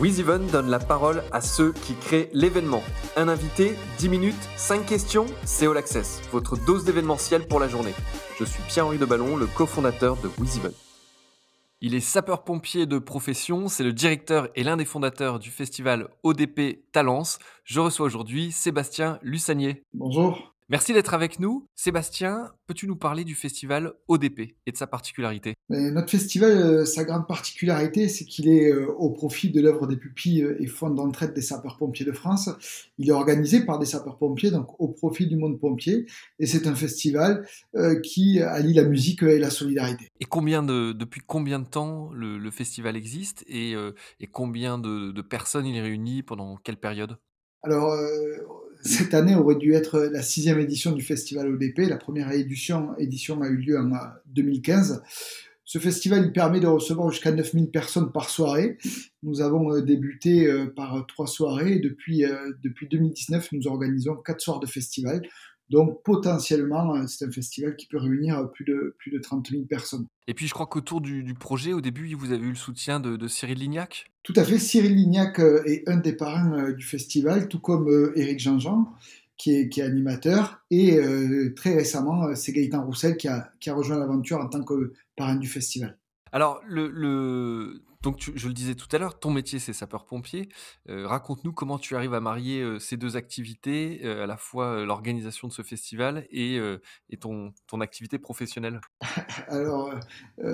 WizEven donne la parole à ceux qui créent l'événement. Un invité, 10 minutes, 5 questions, c'est All Access, votre dose d'événementiel pour la journée. Je suis Pierre-Henri de Ballon, le cofondateur de WizEven. Il est sapeur-pompier de profession, c'est le directeur et l'un des fondateurs du festival ODP Talence. Je reçois aujourd'hui Sébastien Lussanier. Bonjour. Merci d'être avec nous. Sébastien, peux-tu nous parler du festival ODP et de sa particularité? Notre festival, euh, sa grande particularité, c'est qu'il est euh, au profit de l'œuvre des pupilles euh, et fonds d'entraide des sapeurs-pompiers de France. Il est organisé par des sapeurs-pompiers, donc au profit du monde pompier. Et c'est un festival qui allie la musique et la solidarité. Et combien de, depuis combien de temps le, festival existe? Et, combien de, de personnes il réunit? Pendant quelle période? Alors, cette année aurait dû être la sixième édition du festival ODP. La première édition, a eu lieu en 2015. Ce festival permet de recevoir jusqu'à 9000 personnes par soirée. Nous avons euh, débuté euh, par trois soirées depuis, euh, depuis 2019, nous organisons quatre soirs de festival. Donc potentiellement, euh, c'est un festival qui peut réunir plus de, plus de 30 000 personnes. Et puis je crois qu'autour du, projet, au début, vous avez eu le soutien de, Cyril Lignac? Tout à fait, Cyril Lignac euh, est un des parrains euh, du festival, tout comme Éric Jean-Jean, qui est, qui est, animateur. Et très récemment, c'est Gaëtan Roussel qui a, qui a rejoint l'aventure en tant que parrain du festival. Alors, le, le, donc, je le disais tout à l'heure, ton métier, c'est sapeur-pompier. Euh, raconte-nous comment tu arrives à marier euh, ces deux activités, euh, à la fois l'organisation de ce festival et, ton, activité professionnelle. Alors,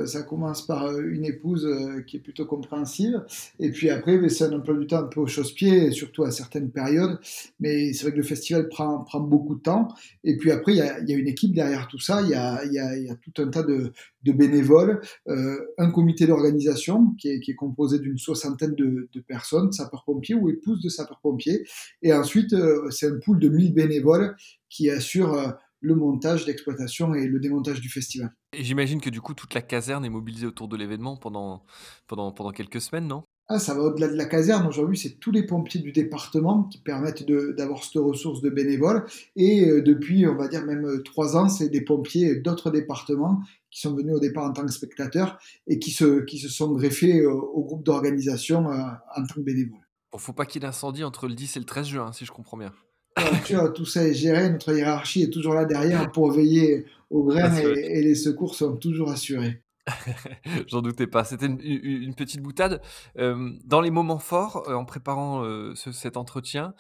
ça commence par une épouse qui est plutôt compréhensive. Et puis après, c'est un emploi du temps un peu au chausse-pied, surtout à certaines périodes. Mais c'est vrai que le festival prend, beaucoup de temps. Et puis après, il y a, une équipe derrière tout ça. Il y a, tout un tas de, de bénévoles, un comité d'organisation qui est composé d'une soixantaine de, personnes, sapeurs-pompiers ou épouses de sapeurs-pompiers. Et ensuite, euh, c'est un pool de 1000 bénévoles qui assure euh, le montage, l'exploitation et le démontage du festival. J'imagine que du coup, toute la caserne est mobilisée autour de l'événement pendant, pendant, pendant quelques semaines, non? Ah, ça va au-delà de la caserne. Aujourd'hui, c'est tous les pompiers du département qui permettent d'avoir cette ressource de bénévoles. Et euh, depuis, on va dire même trois ans, c'est des pompiers d'autres départements qui sont venus au départ en tant que spectateurs et qui se, qui se sont greffés au, au groupe d'organisation euh, en tant que bénévoles. Bon, faut pas qu'il y ait d'incendie entre le 10 et le 13 juin, si je comprends bien. tout ça est géré, notre hiérarchie est toujours là derrière pour veiller aux graines et, les secours sont toujours assurés. J'en doutais pas. C'était une, petite boutade. Dans les moments forts, en préparant cet entretien,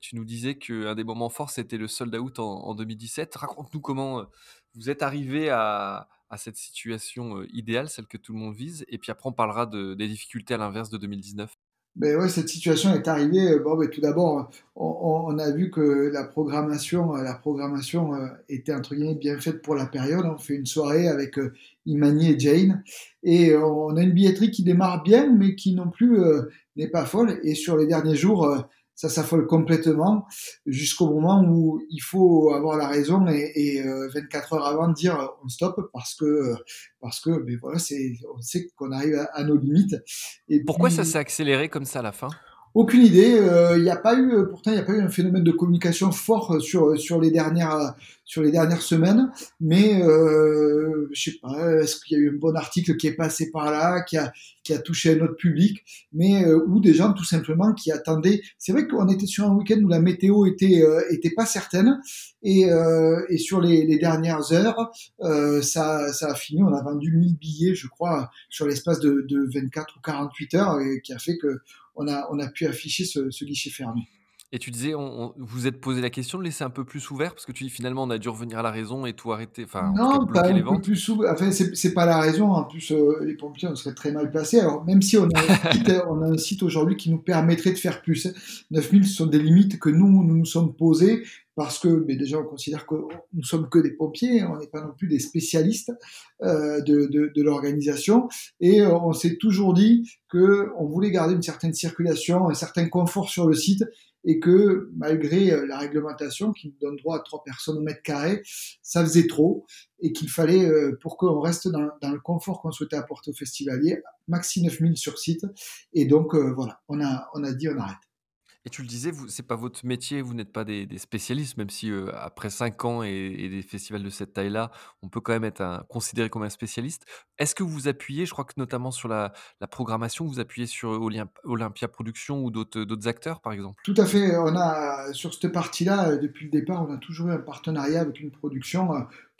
tu nous disais qu'un des moments forts, c'était le sold out en, en 2017. Raconte-nous comment vous êtes arrivé à, cette situation idéale, celle que tout le monde vise. Et puis après, on parlera de, des difficultés à l'inverse de 2019. Ben ouais, cette situation est arrivée. Bon, ben tout d'abord, on, on, a vu que la programmation, la programmation était entre guillemets bien faite pour la période. On fait une soirée avec Imani et Jane, et on a une billetterie qui démarre bien, mais qui non plus n'est pas folle. Et sur les derniers jours, ça s'affole complètement jusqu'au moment où il faut avoir la raison et, 24 euh, heures avant de dire euh, on stop parce que parce que mais voilà c'est on sait qu'on arrive à, nos limites. Et pourquoi ça s'est accéléré comme ça à la fin? Aucune idée. Euh, il n'y a pas eu, euh, pourtant, il n'y a pas eu un phénomène de communication fort sur sur les dernières sur les dernières semaines. Mais euh, je sais pas, est-ce qu'il y a eu un bon article qui est passé par là, qui a qui a touché un autre public, mais euh, ou des gens tout simplement qui attendaient. C'est vrai qu'on était sur un week-end où la météo était était pas certaine et et sur les, les dernières heures, ça ça a fini. On a vendu 1000 billets, je crois, sur l'espace de, de 24 ou 48 heures, et qui a fait que on a, on a pu afficher ce, ce guichet fermé. Et tu disais, on, vous êtes posé la question de laisser un peu plus ouvert parce que tu dis finalement on a dû revenir à la raison et tout arrêter. Enfin, non, pas un peu plus ouvert. Enfin, c'est pas la raison. En plus, euh, les pompiers on serait très mal placés. Alors même si on a un site, on a un site aujourd'hui qui nous permettrait de faire plus. 9000 ce sont des limites que nous nous nous sommes posées parce que déjà on considère que nous sommes que des pompiers, on n'est pas non plus des spécialistes euh, de, de, de l'organisation, et euh, on s'est toujours dit que on voulait garder une certaine circulation, un certain confort sur le site, et que malgré euh, la réglementation qui nous donne droit à trois personnes au mètre carré, ça faisait trop et qu'il fallait, euh, pour qu'on reste dans, dans, le confort qu'on souhaitait apporter aux festivaliers, maxi 9000 sur site. Et donc euh, voilà, on a, on a dit on arrête. Et tu le disais, vous c'est pas votre métier, vous n'êtes pas des spécialistes, même si, heu, après 5 ans et des festivals de cette taille-là, on peut quand même être considéré comme un spécialiste. Est-ce que vous appuyez, je crois que notamment sur la programmation, vous appuyez sur Olymp Olympia Productions ou d'autres, d'autres acteurs, par exemple? Tout à fait, on a sur cette partie-là, depuis le départ, on a toujours eu un partenariat avec une production,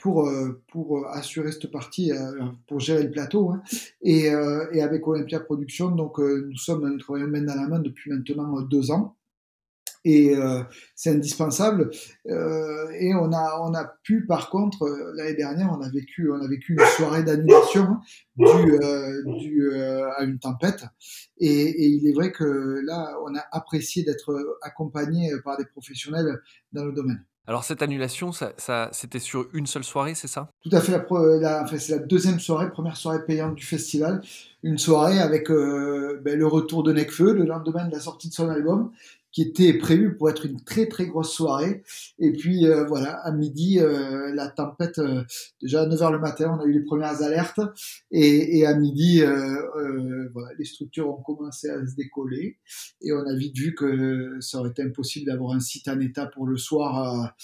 pour, heu, pour, assurer cette partie, heu, pour gérer le plateau, hein et et avec Olympia Productions, donc nous sommes nous travaillons main dans la main depuis maintenant, 2 ans et euh, c'est indispensable. Euh, et on a, on a pu, par contre, euh, l'année dernière, on a vécu, on a vécu une soirée d'annulation due, euh, due euh, à une tempête. Et, et, il est vrai que là, on a apprécié d'être accompagné par des professionnels dans le domaine. Alors cette annulation, ça, c'était sur une seule soirée, c'est ça? Tout à fait. La, la c'est la deuxième soirée, première soirée payante du festival. Une soirée avec ben, le retour de Necfeu le lendemain de la sortie de son album qui était prévu pour être une très très grosse soirée. Et puis euh, voilà, à midi, euh, la tempête, euh, déjà à 9h le matin, on a eu les premières alertes. Et, et à midi, voilà, les structures ont commencé à se décoller. Et on a vite vu que ça aurait été impossible d'avoir un site en état pour le soir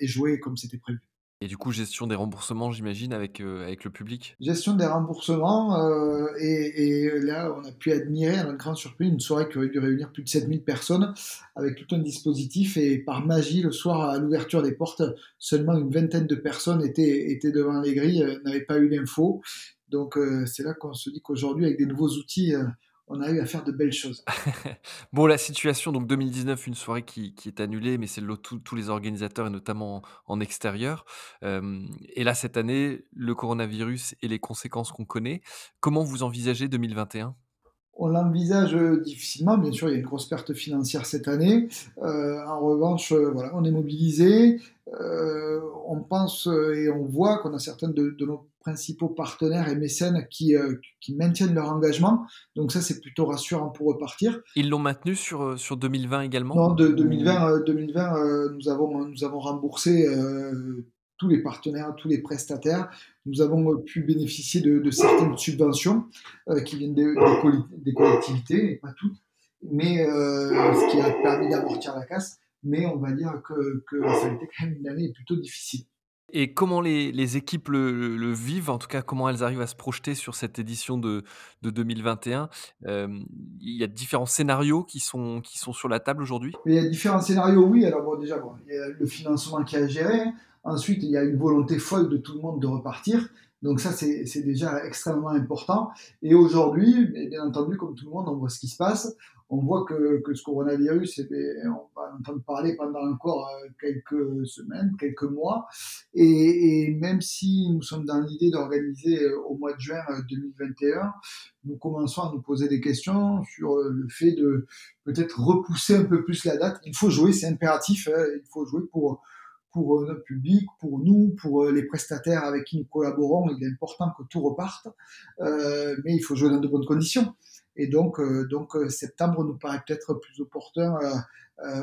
et jouer comme c'était prévu. Et du coup, gestion des remboursements, j'imagine, avec, euh, avec le public? Gestion des remboursements, euh, et, là, on a pu admirer, à notre grande surprise, une soirée qui aurait dû réunir plus de 7000 personnes, avec tout un dispositif, et par magie, le soir, à l'ouverture des portes, seulement une vingtaine de personnes étaient, étaient devant les grilles, euh, n'avaient pas eu l'info. Donc, c'est là qu'on se dit qu'aujourd'hui, avec des nouveaux outils, on a eu à faire de belles choses. bon, la situation, donc 2019, une soirée qui, qui est annulée, mais c'est tous les organisateurs et notamment en, extérieur. Euh, et là, cette année, le coronavirus et les conséquences qu'on connaît. Comment vous envisagez 2021 on l'envisage difficilement, bien sûr, il y a une grosse perte financière cette année. Euh, en revanche, euh, voilà, on est mobilisé. Euh, on pense et on voit qu'on a certains de, de, nos principaux partenaires et mécènes qui, euh, qui maintiennent leur engagement. Donc ça, c'est plutôt rassurant pour repartir. Ils l'ont maintenu sur, sur 2020 également Non, de, 2020, 2020 nous, avons, nous avons remboursé tous les partenaires, tous les prestataires. Nous avons euh, pu bénéficier de, certaines subventions euh, qui viennent des, des, collectivités, et pas toutes, mais euh, ce qui a permis d'amortir la casse. Mais on va dire que, ça a été quand même une année plutôt difficile. Et comment les, équipes le, vivent, en tout cas comment elles arrivent à se projeter sur cette édition de, de 2021 Il y a différents scénarios qui sont, qui sont sur la table aujourd'hui? Il y a différents scénarios, oui. Alors bon, déjà, bon, il y a le financement qui a géré. Ensuite, il y a une volonté folle de tout le monde de repartir. Donc ça, c'est déjà extrêmement important. Et aujourd'hui, bien entendu, comme tout le monde, on voit ce qui se passe. On voit que, que ce coronavirus, eh bien, on va entendre parler pendant encore euh, quelques semaines, quelques mois. Et, et même si nous sommes dans l'idée d'organiser euh, au mois de juin 2021, euh, nous commençons à nous poser des questions sur le fait de peut-être repousser un peu plus la date. Il faut jouer, c'est impératif. Hein, il faut jouer pour pour euh, notre public, pour nous, pour euh, les prestataires avec qui nous collaborons. Il est important que tout reparte, euh, mais il faut jouer dans de bonnes conditions. Et donc, donc septembre nous paraît peut-être plus opportun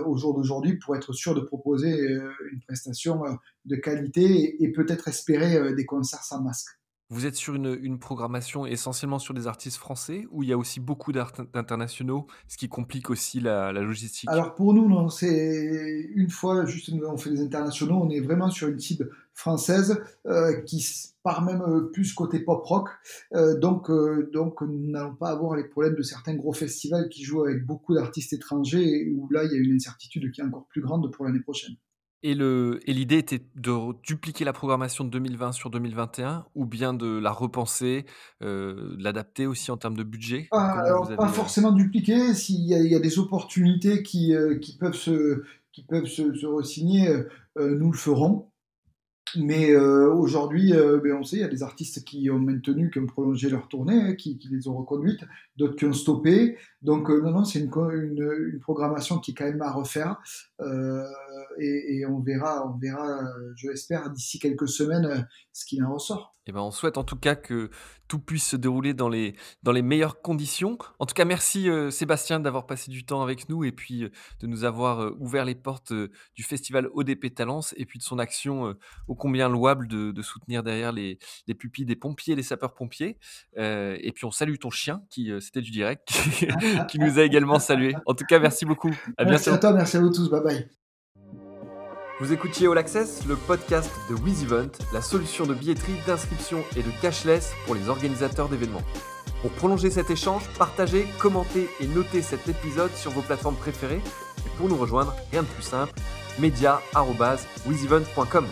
au jour d'aujourd'hui pour être sûr de proposer une prestation de qualité et peut-être espérer des concerts sans masque. Vous êtes sur une, programmation essentiellement sur des artistes français ou il y a aussi beaucoup d'internationaux, ce qui complique aussi la, logistique? Alors pour nous, non, c'est une fois juste nous avons fait des internationaux, on est vraiment sur une cible française euh, qui part même euh, plus côté pop rock. Euh, donc, donc nous n'allons pas avoir les problèmes de certains gros festivals qui jouent avec beaucoup d'artistes étrangers où là il y a une incertitude qui est encore plus grande pour l'année prochaine. Et l'idée était de dupliquer la programmation de 2020 sur 2021 ou bien de la repenser, euh, l'adapter aussi en termes de budget ah, alors, Pas euh forcément dupliquer, s'il y, y, a des opportunités qui, euh, qui peuvent se, qui peuvent se, se re-signer, euh, nous le ferons. Mais euh, aujourd'hui, euh, ben on sait, il y a des artistes qui ont maintenu, qui ont prolongé leur tournée, hein, qui, les ont reconduites, d'autres qui ont stoppé. Donc euh, non, non, c'est une, programmation qui est quand même à refaire. Et, on verra, on verra, je l'espère, d'ici quelques semaines, ce qu'il en ressort. Eh ben, on souhaite en tout cas que tout puisse se dérouler dans les, meilleures conditions. En tout cas, merci Sébastien d'avoir passé du temps avec nous et puis de nous avoir ouvert les portes du festival ODP Talents et puis de son action au combien louable de, soutenir derrière les, pupilles des pompiers et des sapeurs-pompiers. et puis on salue ton chien, qui c'était du direct, qui, nous a également salué. En tout cas, merci beaucoup. À merci à toi, merci à vous tous. Bye bye. Vous écoutiez All Access, le podcast de WizEvent, la solution de billetterie, d'inscription et de cashless pour les organisateurs d'événements. Pour prolonger cet échange, partagez, commentez et notez cet épisode sur vos plateformes préférées. Et pour nous rejoindre, rien de plus simple, media.wizevent.com.